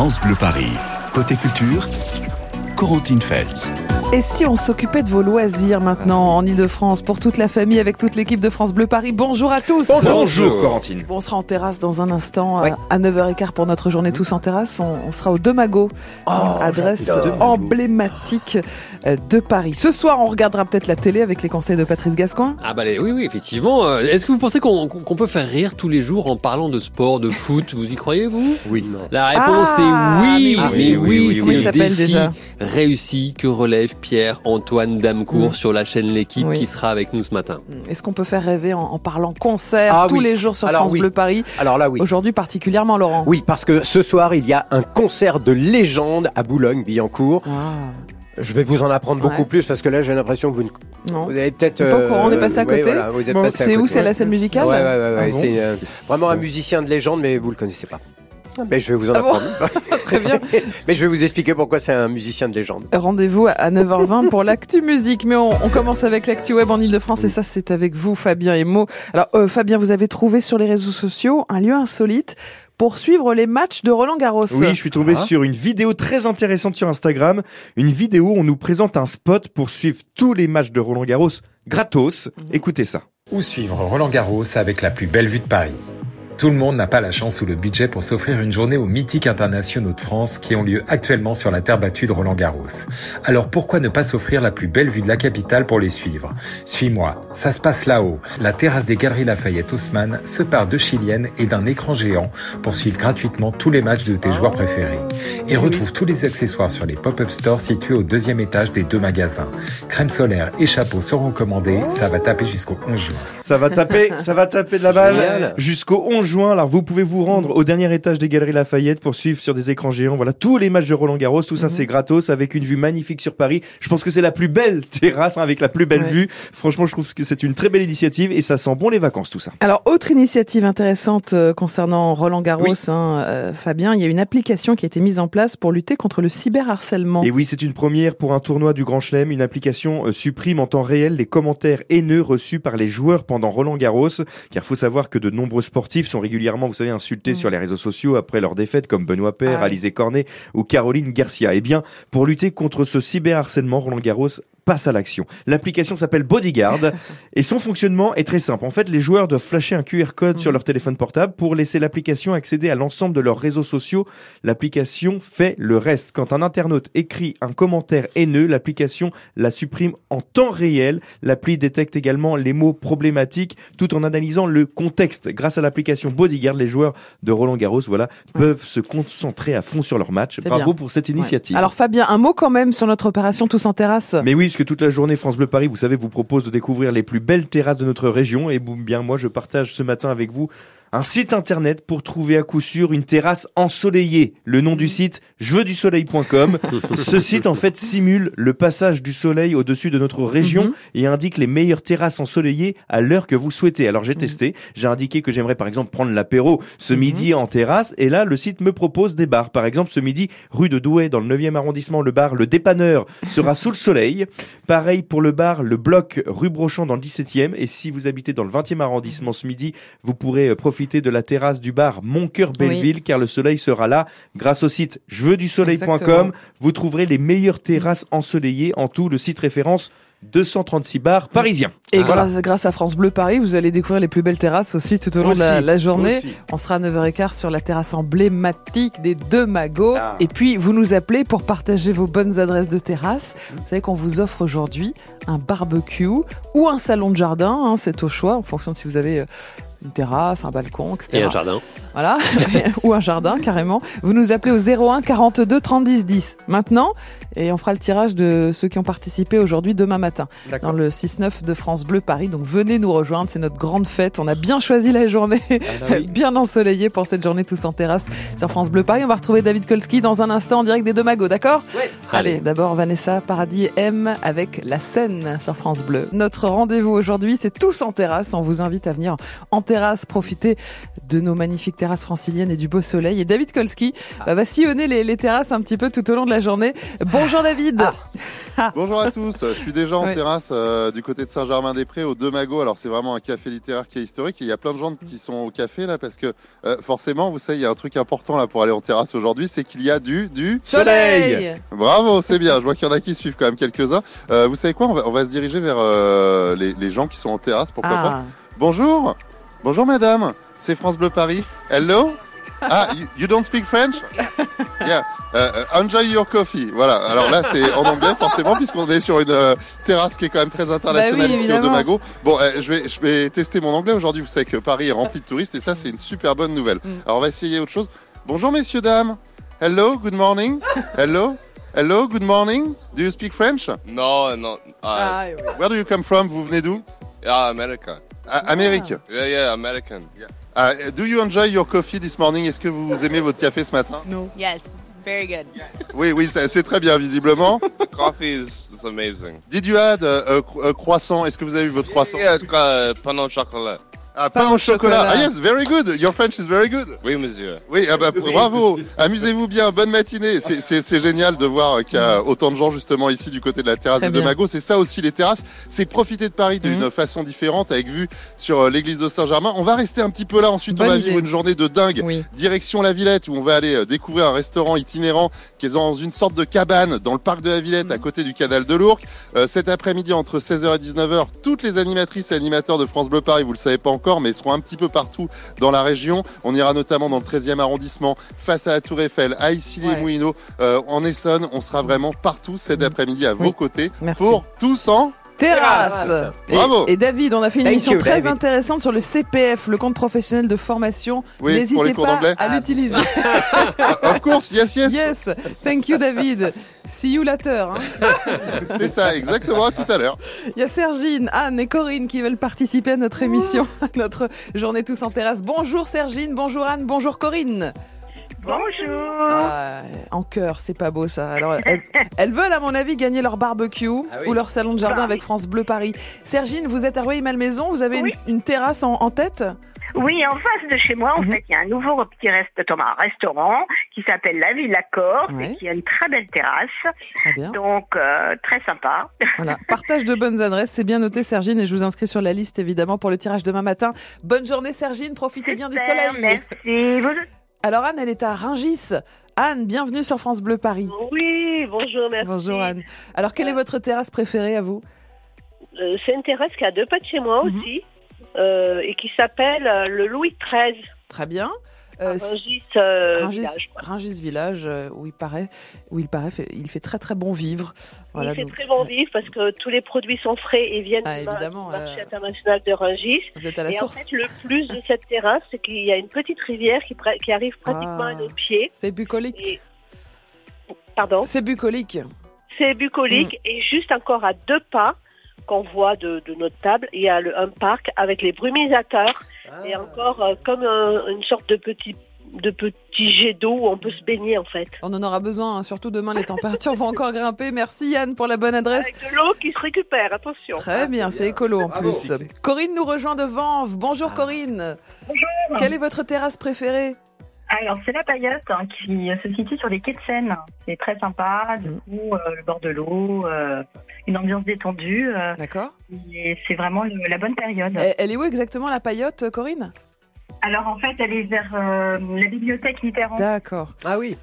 France Bleu Paris. Côté culture, Corentine Feltz. Et si on s'occupait de vos loisirs maintenant en Ile-de-France pour toute la famille avec toute l'équipe de France Bleu Paris Bonjour à tous Bonjour, Corentine. Bon, on sera en terrasse dans un instant à 9h15 pour notre journée tous en terrasse. On, on sera au Demago, adresse j'adore. emblématique de Paris. Ce soir, on regardera peut-être la télé avec les conseils de Patrice Gascoin. Ah bah oui, oui, effectivement. Euh, Est-ce que vous pensez qu'on peut faire rire tous les jours en parlant de sport, de foot Vous y croyez, vous? Oui. La réponse Ah, est oui, mais mais oui, oui, oui, oui, c'est oui. le Il s'appelle défi déjà. réussi que relève Pierre-Antoine Damcourt Mm. sur la chaîne L'équipe Oui. qui sera avec nous ce matin. Est-ce qu'on peut faire rêver en, en parlant concert Ah tous oui. les jours sur Alors France oui. Bleu Paris Alors là, oui. Aujourd'hui particulièrement, Laurent. Oui, parce que ce soir, il y a un concert de légende à Boulogne-Billancourt. Ah, Je vais vous en apprendre beaucoup Ouais. plus parce que là, j'ai l'impression que vous, ne... non. vous avez peut-être. Pas au courant, on est passé à ouais, côté. voilà, vous êtes Bon, passé à c'est où. C'est la scène musicale Ouais, ouais, ouais. ouais, Ah bon c'est euh, vraiment un musicien de légende, mais vous le connaissez pas. Mais je vais vous en Ah bon apprendre. Très bien. mais je vais vous expliquer pourquoi c'est un musicien de légende. Rendez-vous à 9h20 pour l'actu musique. Mais on, on commence avec l'actu web en Ile-de-France et ça, c'est avec vous, Fabien et Mo. Alors, euh, Fabien, vous avez trouvé sur les réseaux sociaux un lieu insolite pour suivre les matchs de Roland Garros. Oui, je suis tombé Ah. sur une vidéo très intéressante sur Instagram. Une vidéo où on nous présente un spot pour suivre tous les matchs de Roland Garros gratos. Mhm. Écoutez ça. Où suivre Roland Garros avec la plus belle vue de Paris Tout le monde n'a pas la chance ou le budget pour s'offrir une journée aux mythiques internationaux de France qui ont lieu actuellement sur la terre battue de Roland Garros. Alors pourquoi ne pas s'offrir la plus belle vue de la capitale pour les suivre? Suis-moi, ça se passe là-haut. La terrasse des Galeries Lafayette Haussmann se part de chilienne et d'un écran géant pour suivre gratuitement tous les matchs de tes joueurs préférés. Et retrouve tous les accessoires sur les pop-up stores situés au deuxième étage des deux magasins. Crème solaire et chapeau seront commandés, ça va taper jusqu'au 11 juin. Ça va taper, ça va taper de la balle jusqu'au 11 juin. Alors vous pouvez vous rendre au dernier étage des Galeries Lafayette pour suivre sur des écrans géants. Voilà tous les matchs de Roland Garros. Tout ça Mhm. c'est gratos avec une vue magnifique sur Paris. Je pense que c'est la plus belle terrasse hein, avec la plus belle Ouais. vue. Franchement, je trouve que c'est une très belle initiative et ça sent bon les vacances tout ça. Alors, autre initiative intéressante euh, concernant Roland Garros, Oui. hein, euh, Fabien, il y a une application qui a été mise en place pour lutter contre le cyberharcèlement. Et oui, c'est une première pour un tournoi du Grand Chelem. Une application euh, supprime en temps réel les commentaires haineux reçus par les joueurs pendant Roland Garros. Car faut savoir que de nombreux sportifs sont régulièrement, vous savez, insultés Mm. sur les réseaux sociaux après leur défaite, comme Benoît Paire, Ah. Alizé Cornet ou Caroline Garcia. Eh bien, pour lutter contre ce cyberharcèlement, Roland Garros passe à l'action. L'application s'appelle Bodyguard et son fonctionnement est très simple. En fait, les joueurs doivent flasher un QR code sur leur téléphone portable pour laisser l'application accéder à l'ensemble de leurs réseaux sociaux. L'application fait le reste. Quand un internaute écrit un commentaire haineux, l'application la supprime en temps réel. L'appli détecte également les mots problématiques tout en analysant le contexte. Grâce à l'application Bodyguard, les joueurs de Roland Garros, voilà, peuvent se concentrer à fond sur leur match. Bravo bien. pour cette Ouais. initiative. Alors, Fabien, un mot quand même sur notre opération Tous en terrasse. Mais oui, parce que toute la journée, France Bleu Paris, vous savez, vous propose de découvrir les plus belles terrasses de notre région. Et bien, moi, je partage ce matin avec vous un site internet pour trouver à coup sûr une terrasse ensoleillée. Le nom du site, jeveuxdusoleil.com. Ce site, en fait, simule le passage du soleil au-dessus de notre région Mhm. et indique les meilleures terrasses ensoleillées à l'heure que vous souhaitez. Alors, j'ai testé. J'ai indiqué que j'aimerais, par exemple, prendre l'apéro ce Mhm. midi en terrasse. Et là, le site me propose des bars. Par exemple, ce midi, rue de Douai, dans le 9e arrondissement, le bar Le Dépanneur sera sous le soleil. Pareil pour le bar Le Bloc, rue Brochant, dans le 17e. Et si vous habitez dans le 20e arrondissement ce midi, vous pourrez euh, profiter de la terrasse du bar Mon Cœur Belleville, car le soleil sera là. Grâce au site Exactement. jeveuxdusoleil.com, vous trouverez les meilleures terrasses ensoleillées. En tout, le site référence 236 bars parisiens. Et grâce, grâce à France Bleu Paris, vous allez découvrir les plus belles terrasses aussi tout au long de la, journée. aussi. On sera à 9h15 sur la terrasse emblématique des deux magots. Ah. Et puis, vous nous appelez pour partager vos bonnes adresses de terrasse. Vous savez qu'on vous offre aujourd'hui un barbecue ou un salon de jardin. hein, c'est au choix en fonction de si vous avez euh, une terrasse, un balcon, etc. Et un jardin. Voilà, ou un jardin carrément. Vous nous appelez au 01 42 30 10 10 maintenant et on fera le tirage de ceux qui ont participé aujourd'hui demain matin dans le 6-9 de France Bleu Paris. Donc venez nous rejoindre, c'est notre grande fête. On a bien choisi la journée, bien ensoleillée pour cette journée tous en terrasse sur France Bleu Paris. On va retrouver David Kolski dans un instant en direct des deux magots, d'accord Allez, Allez. d'abord Vanessa Paradis M avec la scène sur France Bleu. Notre rendez-vous aujourd'hui, c'est tous en terrasse. On vous invite à venir en terrasse, profiter de nos magnifiques terrasses franciliennes et du beau soleil. Et David Kolski bah, va sillonner les, les terrasses un petit peu tout au long de la journée. Bonjour David Bonjour à tous, je suis déjà en Ouais. terrasse euh, du côté de Saint-Germain-des-Prés au Deux Magots. Alors c'est vraiment un café littéraire qui est historique et il y a plein de gens qui sont au café là parce que euh, forcément, vous savez, il y a un truc important là pour aller en terrasse aujourd'hui, c'est qu'il y a du du Soleil Bravo, c'est bien. Je vois qu'il y en a qui suivent quand même quelques-uns. Euh, vous savez quoi? On va, on va se diriger vers euh, les, les gens qui sont en terrasse, pourquoi pas. Ah, Bonjour, bonjour madame. C'est France Bleu Paris. Hello? Ah, you, you don't speak French? Yeah. Euh, euh, enjoy your coffee. Voilà. Alors là, c'est en anglais forcément puisqu'on est sur une euh, terrasse qui est quand même très internationale Bah oui, ici au. Domago. Bon, euh, je vais je vais tester mon anglais aujourd'hui. Vous savez que Paris est rempli de touristes et ça, c'est une super bonne nouvelle. Mm. Alors on va essayer autre chose. Bonjour messieurs dames. Hello, good morning. Hello. Hello, good morning. Do you speak French? No, no. Uh, ah, oui. Where do you come from? Vous venez d'où? yeah, America. Ah, Amérique. Yeah, yeah, American. Ah, do you enjoy your coffee this morning? Est-ce que vous aimez votre café ce matin? Non. Yes, very good. Oui, oui, c'est très bien visiblement. The coffee is, is amazing. Did you add uh, a a croissant? Est-ce que vous avez eu votre croissant? Yeah, it's got uh, pain au chocolat. Ah, Pain pain au au chocolat. chocolat. Ah yes, very good. Your French is very good. Oui, monsieur. Oui, ah bah, bravo. Amusez-vous bien. Bonne matinée. C'est- C'est c'est génial de voir qu'il y a autant de gens justement ici du côté de la terrasse Très de. Mago. C'est ça aussi les terrasses. C'est profiter de Paris d'une Mhm. façon différente avec vue sur euh, l'église de Saint-Germain. On va rester un petit peu là. Ensuite, on va idée. vivre une journée de dingue. Oui. Direction la Villette où on va aller euh, découvrir un restaurant itinérant qui est dans une sorte de cabane dans le parc de la Villette à côté du canal de l'Ourcq. Euh, cet après-midi entre 16h et 19h, toutes les animatrices et animateurs de France Bleu Paris, vous le savez pas encore, mais seront un petit peu partout dans la région. On ira notamment dans le 13e arrondissement, face à la Tour Eiffel, à Issy-les-Moulineaux, euh, en Essonne. On sera vraiment partout cet après-midi à vos côtés Merci. pour tous en Terrasse. Et, Bravo. et David, on a fait une Thank émission you, très David. intéressante sur le CPF, le compte professionnel de formation. Oui, pour les N'hésitez cours pas d'anglais. à l'utiliser. Of course, yes, yes. yes, thank you David. See you later. hein. C'est ça, exactement, à tout à l'heure. Il y a Sergine, Anne et Corinne qui veulent participer à notre émission, à notre journée tous en terrasse. Bonjour Sergine, bonjour Anne, bonjour Corinne. Bonjour. Ah, en cœur, c'est pas beau ça. Alors, elles, elles veulent, à mon avis, gagner leur barbecue Ah oui. ou leur salon de jardin Bah avec France Bleu Paris. Sergine, vous êtes à Rueil-Malmaison, vous avez Oui. une, une terrasse en, en tête? Oui, en face de chez moi, en Mhm. fait, il y a un nouveau petit restaurant, un restaurant qui s'appelle La Villa Corse Ouais. et qui a une très belle terrasse. Très bien. Donc, euh, très sympa. Voilà. Partage de bonnes adresses, c'est bien noté Sergine et je vous inscris sur la liste évidemment pour le tirage demain matin. Bonne journée Sergine, profitez bien du soleil. Merci. Vous- Alors Anne, elle est à Ringis. Anne, bienvenue sur France Bleu Paris. Oui, bonjour, merci. Bonjour Anne. Alors quelle est votre terrasse préférée à vous? Euh, c'est une terrasse qui a deux pas de chez moi Mhm. aussi euh, et qui s'appelle euh, le Louis XIII. Très bien. Euh, Rungis, euh, Rungis, village, quoi. Rungis Village, euh, où il paraît, où il paraît, fait- il fait très très bon vivre. Voilà, Il fait donc, très bon vivre parce que tous les produits sont frais et viennent Ah, du mar- évidemment, du marché euh, international de Rungis. Vous êtes à la et source. en fait, le plus de cette terrasse, c'est qu'il y a une petite rivière qui, arrive pratiquement Ah. à nos pieds. C'est bucolique. Et... Pardon? C'est bucolique. C'est bucolique Mm. et juste encore à deux pas qu'on voit de, de notre table, il y a le, un parc avec les brumisateurs et encore euh, comme un- une sorte de petit de petit jet d'eau où on peut se baigner en fait. On en aura besoin, hein, surtout demain les températures vont encore grimper. Merci Yann pour la bonne adresse. Avec de l'eau qui se récupère, attention. Très bien, c'est écolo en Bravo. plus. Corinne nous rejoint de Vanves. Bonjour Corinne. Bonjour. Quelle est votre terrasse préférée? Alors, c'est la paillote hein, qui se situe sur les quais de Seine. C'est très sympa, du Mm. coup, euh, le bord de l'eau, euh, une ambiance détendue. euh, D'accord. et c'est vraiment le- la bonne période. Elle elle est où exactement la paillote, Corinne? Alors, en fait, elle est vers euh, la bibliothèque Mitterrand. D'accord. Ah oui.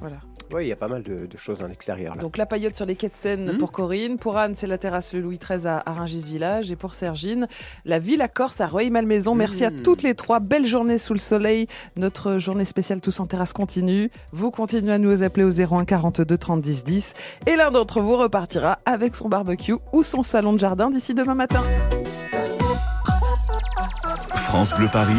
Voilà. Oui, il y a pas mal de, de choses en extérieur là. Donc la paillote sur les quais de Seine Mhm. pour Corinne. Pour Anne, c'est la terrasse le Louis XIII à, à Village. Et pour Sergine, la Villa Corse à Rueil-Malmaison. Merci à Mhm. toutes les trois. Belle journée sous le soleil. Notre journée spéciale Tous en terrasse continue. Vous continuez à nous appeler au 01 42 30 10 10. Et l'un d'entre vous repartira avec son barbecue ou son salon de jardin d'ici demain matin. France Bleu Paris,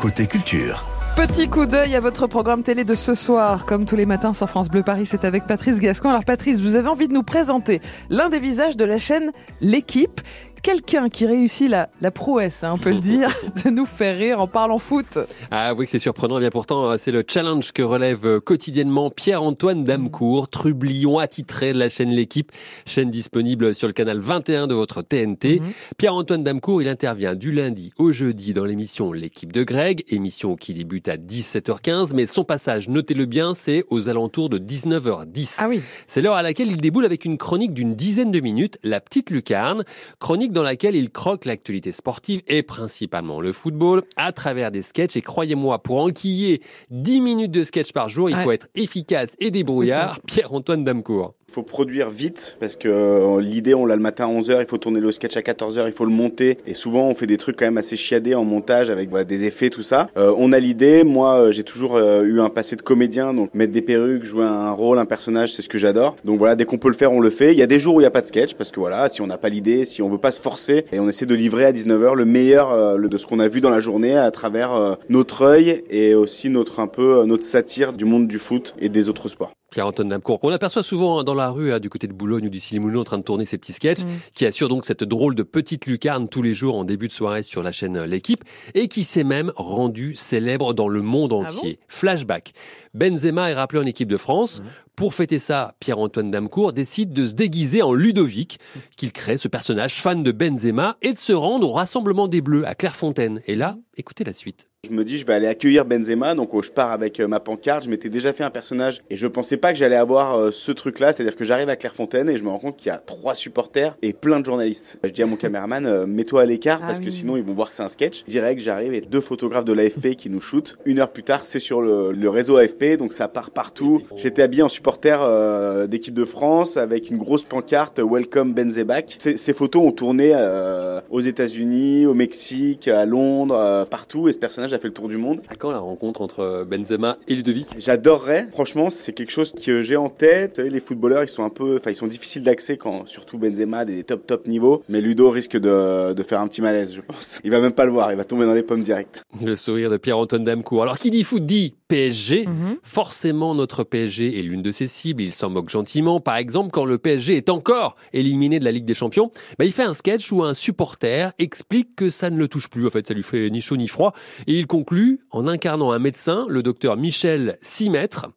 côté culture. Petit coup d'œil à votre programme télé de ce soir. Comme tous les matins sur France Bleu Paris, c'est avec Patrice Gascon. Alors Patrice, vous avez envie de nous présenter l'un des visages de la chaîne L'équipe quelqu'un qui réussit la, la prouesse, hein, on peut le dire, de nous faire rire en parlant foot. Ah oui que c'est surprenant, eh bien pourtant c'est le challenge que relève quotidiennement Pierre-Antoine Damcourt, trublion attitré de la chaîne L'équipe, chaîne disponible sur le canal 21 de votre TNT. Mhm. Pierre-Antoine Damcourt, il intervient du lundi au jeudi dans l'émission L'équipe de Greg, émission qui débute à 17h15, mais son passage, notez-le bien, c'est aux alentours de 19h10. Ah oui. C'est l'heure à laquelle il déboule avec une chronique d'une dizaine de minutes, La Petite Lucarne, chronique dans laquelle il croque l'actualité sportive et principalement le football à travers des sketchs. Et croyez-moi, pour enquiller 10 minutes de sketch par jour, il Ouais. faut être efficace et débrouillard. Pierre-Antoine Damcourt. Faut produire vite parce que euh, l'idée on l'a le matin à 11h, il faut tourner le sketch à 14h, il faut le monter et souvent on fait des trucs quand même assez chiadés en montage avec des effets tout ça. Euh, on a l'idée, moi euh, j'ai toujours eu un passé de comédien donc mettre des perruques, jouer un rôle, un personnage, c'est ce que j'adore. Donc voilà, dès qu'on peut le faire, on le fait. Il y a des jours où il n'y a pas de sketch parce que voilà, si on n'a pas l'idée, si on veut pas se forcer et on essaie de livrer à 19h le meilleur le- de ce qu'on a vu dans la journée à travers notre œil et aussi notre un peu notre satire du monde du foot et des autres sports. Pierre-Antoine Damcourt, qu'on aperçoit souvent dans la rue, hein, du côté de Boulogne ou du Cinémoulin, en train de tourner ses petits sketchs, Mm. qui assure donc cette drôle de petite lucarne tous les jours en début de soirée sur la chaîne euh, L'équipe, et qui s'est même rendu célèbre dans le monde Ah entier. Flashback. Benzema est rappelé en équipe de France. Pour fêter ça, Pierre-Antoine Damcourt décide de se déguiser en Ludovic, qu'il crée ce personnage fan de Benzema, et de se rendre au rassemblement des Bleus à Clairefontaine. Et là, écoutez la suite. Je me dis, je vais aller accueillir Benzema, donc euh, je pars avec euh, ma pancarte. Je m'étais déjà fait un personnage et je pensais pas que j'allais avoir euh, ce truc-là, c'est-à-dire que j'arrive à Clairefontaine et je me rends compte qu'il y a trois supporters et plein de journalistes. Je dis à mon caméraman, euh, mets-toi à l'écart Ah parce que sinon ils vont voir que c'est un sketch. Direct, j'arrive et deux photographes de l'AFP qui nous shootent. Une heure plus tard, c'est sur le, le réseau AFP, donc ça part partout. J'étais habillé en supporter euh, d'équipe de France avec une grosse pancarte Welcome Benzebac. Ces, ces photos ont tourné euh, aux États-Unis, au Mexique, à Londres, euh, partout et ce personnage a fait le tour du monde. À quand la rencontre entre euh, Benzema et Ludovic? J'adorerais. Franchement, c'est quelque chose que j'ai en tête. Les footballeurs, ils sont un peu, enfin, ils sont difficiles d'accès quand, surtout Benzema, des top top niveaux. Mais Ludo risque de, de faire un petit malaise, je pense. Il va même pas le voir. Il va tomber dans les pommes direct. Le sourire de Pierre-Antoine Damcourt. Alors, qui dit foot dit PSG. Mhm. Forcément, notre PSG est l'une de ses cibles. Il s'en moque gentiment. Par exemple, quand le PSG est encore éliminé de la Ligue des Champions, bah, il fait un sketch où un supporter explique que ça ne le touche plus. En fait, ça lui fait ni chaud ni froid. Et il conclut en incarnant un médecin, le docteur Michel Simètre.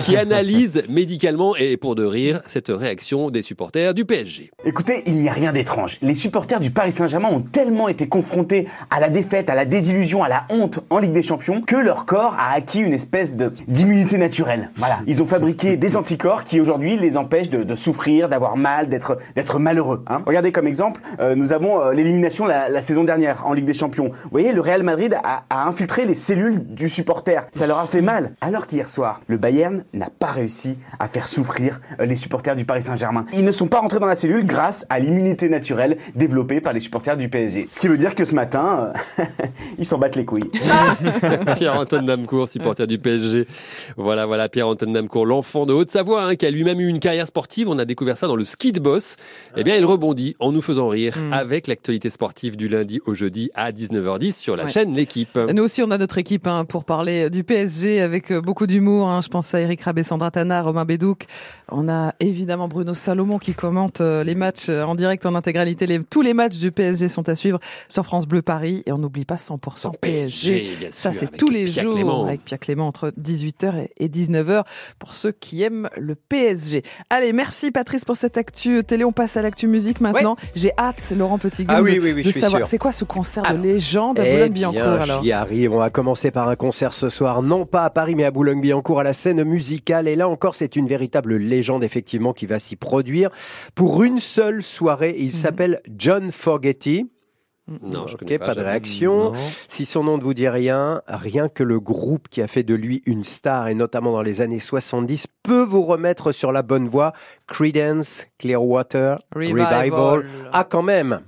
Qui, analyse médicalement et pour de rire cette réaction des supporters du PSG. Écoutez, il n'y a rien d'étrange. Les supporters du Paris Saint-Germain ont tellement été confrontés à la défaite, à la désillusion, à la honte en Ligue des Champions que leur corps a acquis une espèce de d'immunité naturelle. Voilà, ils ont fabriqué des anticorps qui aujourd'hui les empêchent de, souffrir, d'avoir mal, d'être malheureux. hein. Regardez comme exemple, euh, nous avons euh, l'élimination la, la saison dernière en Ligue des Champions. Vous voyez, le Real Madrid a, a infiltré les cellules du supporter. Ça leur a fait mal. Alors qu'hier soir, le Bayern n'a pas réussi à faire souffrir euh, les supporters du Paris Saint-Germain. Ils ne sont pas rentrés dans la cellule grâce à l'immunité naturelle développée par les supporters du PSG. Ce qui veut dire que ce matin, euh, ils s'en battent les couilles. Pierre-Antoine Damcourt, supporter du PSG. Voilà, voilà, Pierre-Antoine Damcourt, l'enfant de Haute-Savoie, hein, qui a lui-même eu une carrière sportive. On a découvert ça dans le ski de boss. Eh bien, il rebondit en nous faisant rire Mm. avec l'actualité sportive du lundi au jeudi à 19h10 sur la Ouais. chaîne L'équipe. Nous aussi, on a notre équipe hein, pour parler du PSG avec euh, beaucoup d'humour. Hein. Je pense à Eric Rabé, Sandra Tana, Romain Bédouc. On a évidemment Bruno Salomon qui commente euh, les matchs euh, en direct, en intégralité. Les- tous les matchs du PSG sont à suivre sur France Bleu Paris. Et on n'oublie pas 100% PSG. bien Ça, c'est tous les Pierre jours Clément. avec Pierre Clément entre 18h et 19h pour ceux qui aiment le PSG. Allez, merci Patrice pour cette actu télé. On passe à l'actu musique maintenant. J'ai hâte, Laurent petit Ah oui, oui, oui, de savoir c'est quoi ce concert Alors, de légende à Eh Boulogne-Billancourt alors. j'y arrive. On va commencer par un concert ce soir, non pas à Paris, mais à Boulogne-Billancourt, à la scène musicale. Et là encore, c'est une véritable légende, effectivement, qui va s'y produire pour une seule soirée. Mhm. Il s'appelle John Fogerty. Non, je Ok, connais pas, pas, de réaction. Non. Si son nom ne vous dit rien, rien que le groupe qui a fait de lui une star, et notamment dans les années 70, peut vous remettre sur la bonne voie. Creedence, Clearwater, Revival. Revival. Ah, quand même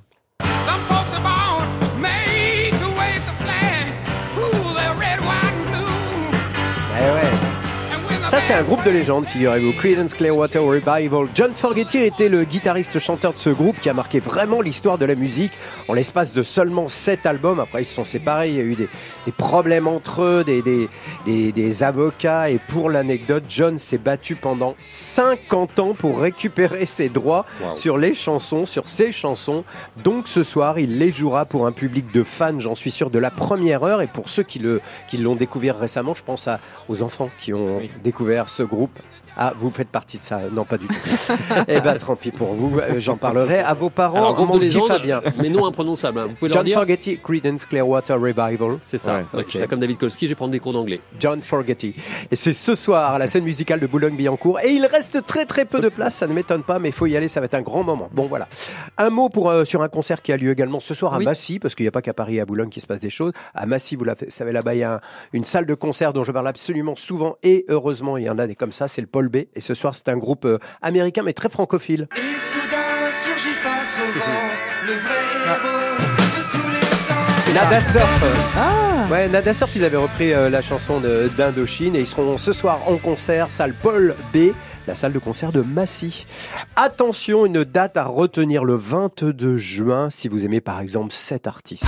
c'est un groupe de légende, figurez-vous. Creedence Clearwater Revival. John Fogerty était le guitariste-chanteur de ce groupe qui a marqué vraiment l'histoire de la musique en l'espace de seulement 7 albums. Après, ils se sont séparés. Il y a eu des, des problèmes entre eux, des, des, des, des avocats. Et pour l'anecdote, John s'est battu pendant 50 ans pour récupérer ses droits Wow. sur les chansons, sur ses chansons. Donc ce soir, il les jouera pour un public de fans, j'en suis sûr, de la première heure. Et pour ceux qui le qui l'ont découvert récemment, je pense à, aux enfants qui ont découvert ce groupe. Ah, vous faites partie de ça Non, pas du tout. eh ben, tant pis pour vous. Euh, J'en parlerai à vos parents. Alors, mon petit Fabien. mais non imprononçable. hein. Vous pouvez leur John dire Fogerty, Creedence Clearwater Revival. C'est ça. Ouais, Ok, Je fais comme David Kolski, je vais prendre des cours d'anglais. John Fogerty. Et c'est ce soir à la scène musicale de Boulogne-Billancourt. Et il reste très très peu de place, ça ne m'étonne pas, mais il faut y aller, ça va être un grand moment. Bon voilà. Un mot pour, euh, sur un concert qui a lieu également ce soir à Oui. Massy, parce qu'il n'y a pas qu'à Paris et à Boulogne qui se passe des choses. À Massy, vous savez là-bas, il y a un- une salle de concert dont je parle absolument souvent, et heureusement, il y en a des comme ça, c'est le Paul B. Et ce soir, c'est un groupe euh, américain, mais très francophile. Et soudain surgit face au vent le vrai héros de tous les temps. Nada Surf. Ah Ouais, Nada Surf, ils avaient repris euh, la chanson de- d'Indochine et ils seront ce soir en concert, salle Paul B, la salle de concert de Massy. Attention, une date à retenir le 22 juin si vous aimez par exemple cet artiste.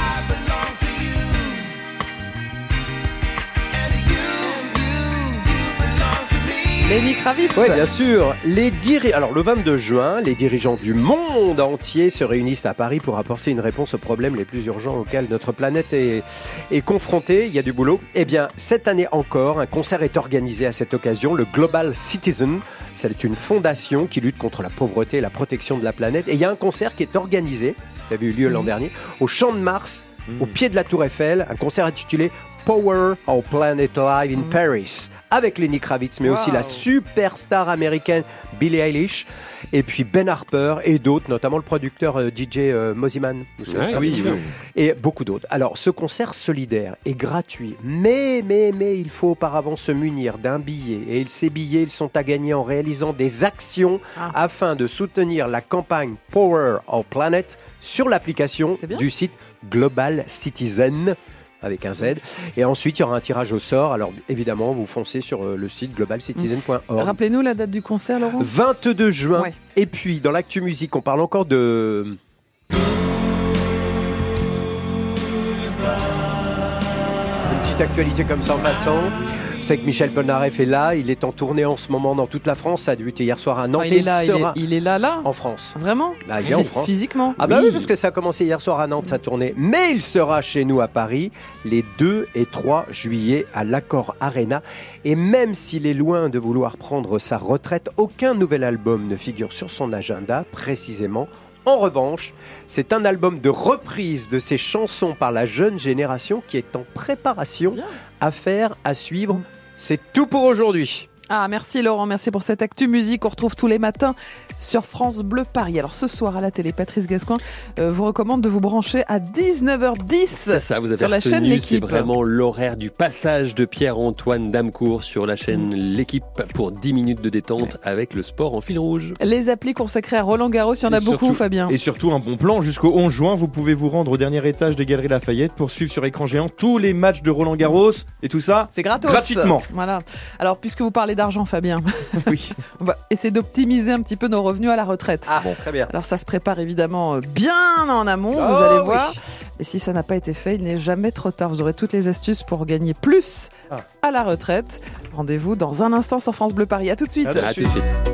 Lenny Kravitz. Oui, bien sûr. Les diri- Alors, le 22 juin, les dirigeants du monde entier se réunissent à Paris pour apporter une réponse aux problèmes les plus urgents auxquels notre planète est, est confrontée. Il y a du boulot. Eh bien, cette année encore, un concert est organisé à cette occasion, le Global Citizen. C'est une fondation qui lutte contre la pauvreté et la protection de la planète. Et il y a un concert qui est organisé, ça avait eu lieu l'an dernier, au Champ de Mars, au pied de la Tour Eiffel, un concert intitulé Power Our Planet Live in Paris, avec Lenny Kravitz, mais aussi la superstar américaine Billie Eilish, et puis Ben Harper et d'autres, notamment le producteur euh, DJ euh, Ouais, oui, sûr. oui. Et beaucoup d'autres. Alors, ce concert solidaire est gratuit, mais, mais, mais, il faut auparavant se munir d'un billet. Et ces billets, ils sont à gagner en réalisant des actions Ah. afin de soutenir la campagne Power Our Planet sur l'application du site Global Citizen avec un Z. Et ensuite, il y aura un tirage au sort. Alors, évidemment, vous foncez sur euh, le site globalcitizen.org. Rappelez-nous la date du concert, Laurent? 22 juin. Ouais. Et puis, dans l'actu musique, on parle encore de... Une petite actualité comme ça en passant. Savez que Michel Polnareff est là, il est en tournée en ce moment dans toute la France, ça a débuté hier soir à Nantes Ah, il et est là, il sera est, il est là, là en France. Vraiment Bah, il est en France. Physiquement Ah bah oui, parce que ça a commencé hier soir à Nantes, sa tournée. Mais il sera chez nous à Paris les 2 et 3 juillet à l'Accor Arena. Et même s'il est loin de vouloir prendre sa retraite, aucun nouvel album ne figure sur son agenda précisément. En revanche, c'est un album de reprise de ses chansons par la jeune génération qui est en préparation. Bien. Affaire à suivre. C'est tout pour aujourd'hui. Ah, merci Laurent, merci pour cette actu musique qu'on retrouve tous les matins sur France Bleu Paris. Alors ce soir à la télé, Patrice Gascoin euh, vous recommande de vous brancher à 19h10 C'est ça, vous avez sur la chaîne retenu, c'est L'équipe. vraiment l'horaire du passage de Pierre-Antoine Damecourt sur la chaîne. L'équipe pour 10 minutes de détente avec le sport en fil rouge. Les applis consacrées à Roland Garros, il y en a beaucoup, Fabien. Et surtout un bon plan. Jusqu'au 11 juin, vous pouvez vous rendre au dernier étage des Galeries Lafayette pour suivre sur écran géant tous les matchs de Roland Garros et tout ça. C'est gratos. Gratuitement. Voilà. Alors, puisque vous parlez d'argent, Fabien, Oui. on va essayer d'optimiser un petit peu nos revenus à la retraite. Ah bon, très bien. Alors, ça se prépare évidemment euh, bien en amont, vous Oh, allez oui. voir. Et si ça n'a pas été fait, il n'est jamais trop tard. Vous aurez toutes les astuces pour gagner plus Ah. à la retraite. Rendez-vous dans un instant sur France Bleu Paris. À tout de suite. À tout de À tout de suite.